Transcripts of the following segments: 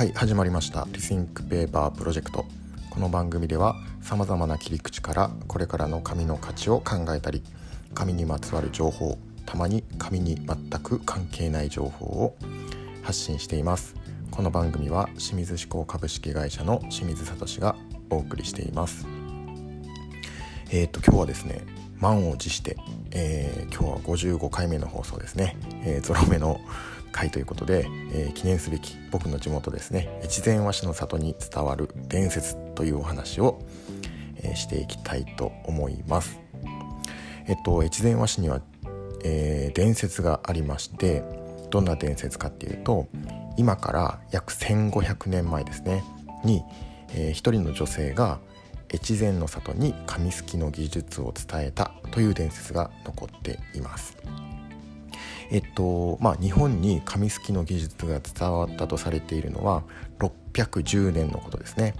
はい始まりました。 Rethink Paper Project この番組ではさまざまな切り口からこれからの紙の価値を考えたり紙にまつわる情報たまに紙に全く関係ない情報を発信しています。この番組は清水紙工株式会社の清水聡がお送りしています。えっ、と今日はですね満を持して、えー、今日は55回目の放送ですね、えー、ゾロ目の回ということで、えー、記念すべき僕の地元ですね越前和紙の里に伝わる伝説というお話を、えー、していきたいと思います。えっと越前和紙には、えー、伝説がありましてどんな伝説かっていうと今から約1500年前ですねに、えー、一人の女性が越前の里に紙すきの技術を伝えたという伝説が残っています。えっとまあ、日本に紙すきの技術が伝わったとされているのは610年のことですね。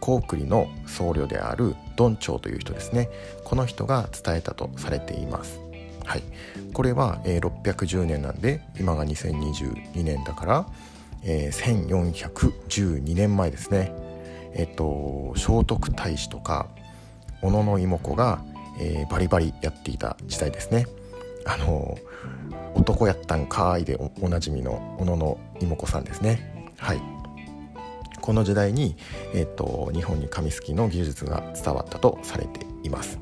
高栗の僧侶であるド長という人ですね。この人が伝えたとされています。はい。これは、えー、610年なんで今が2022年だから、えー、1412年前ですね。えっと聖徳太子とか小野の妹子が、えー、バリバリやっていた時代ですね。あの男やったんかーいでおなじみの小野の妹子さんですね。はい。この時代に、えーと、日本に紙すきの技術が伝わったとされています。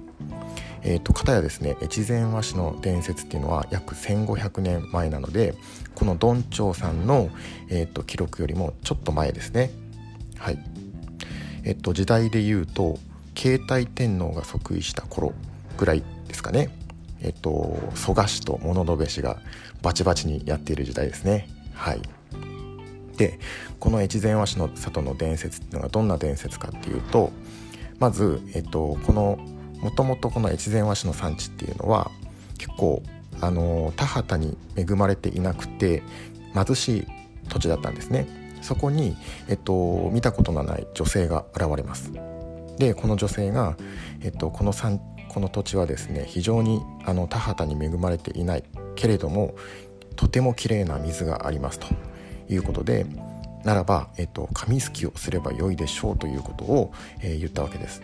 えーと、片やですね越前和紙の伝説っていうのは約1500年前なのでこのどんちょうさんの、えーと、記録よりもちょっと前ですね。はい。えっ、ー、と時代で言うと携帯天皇が即位した頃ぐらいですかね。えっと蘇我氏と物部氏がバチバチにやっている時代ですね。はい。でこの越前和紙の里の伝説っていうのがどんな伝説かっていうとまず、えっと、このもともとこの越前和紙の産地っていうのは結構あの田畑に恵まれていなくて貧しい土地だったんですね。そこに、えっと、見たことのない女性が現れます。でこの女性が、えっと、この産この土地はですね非常にあの田畑に恵まれていないけれどもとてもきれいな水がありますということでならば、えっと、紙すきをすれば良いでしょうということを、えー、言ったわけです。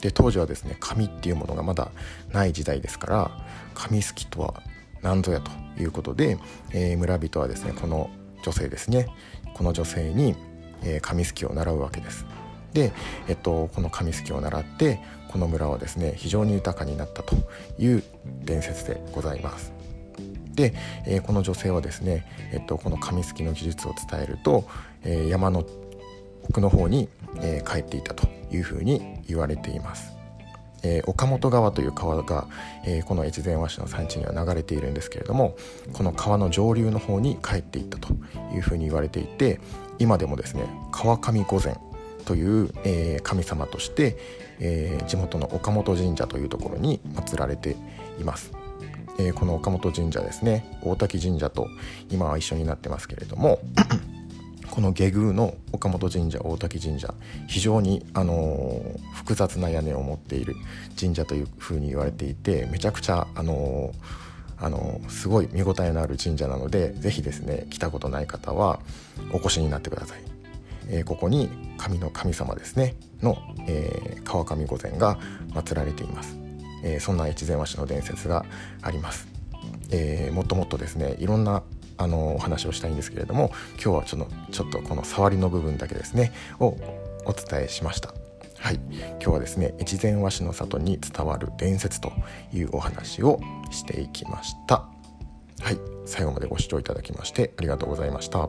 で当時はですね紙っていうものがまだない時代ですから紙すきとは何ぞやということで、えー、村人はですねこの女性ですねこの女性に、えー、紙すきを習うわけです。で、えっと、この紙すきを習ってこの村はですね非常に豊かになったという伝説でございます。で、えー、この女性はですね、えっと、この紙すきの技術を伝えると、えー、山の奥の方に、えー、帰っていたというふうに言われています。えー、岡本川という川が、えー、この越前和紙の産地には流れているんですけれどもこの川の上流の方に帰っていったというふうに言われていて今でもですね川上御前という、えー、神様として、えー、地元の岡本神社というところに祀られています。えー、この岡本神社ですね大滝神社と今は一緒になってますけれども この下宮の岡本神社大滝神社非常に、あのー、複雑な屋根を持っている神社というふうに言われていてめちゃくちゃ、あのー、あの、すごい見応えのある神社なので是非ですね来たことない方はお越しになってください。えー、ここに神の神様ですねの、えー、川上御前が祀られています、えー、そんな越前和紙の伝説があります、えー、もっともっとですねいろんなあのお話をしたいんですけれども今日はちょっとちょっとこの触りの部分だけですねをお伝えしました。はい。今日はですね越前和紙の里に伝わる伝説というお話をしていきました。はい。最後までご視聴いただきましてありがとうございました。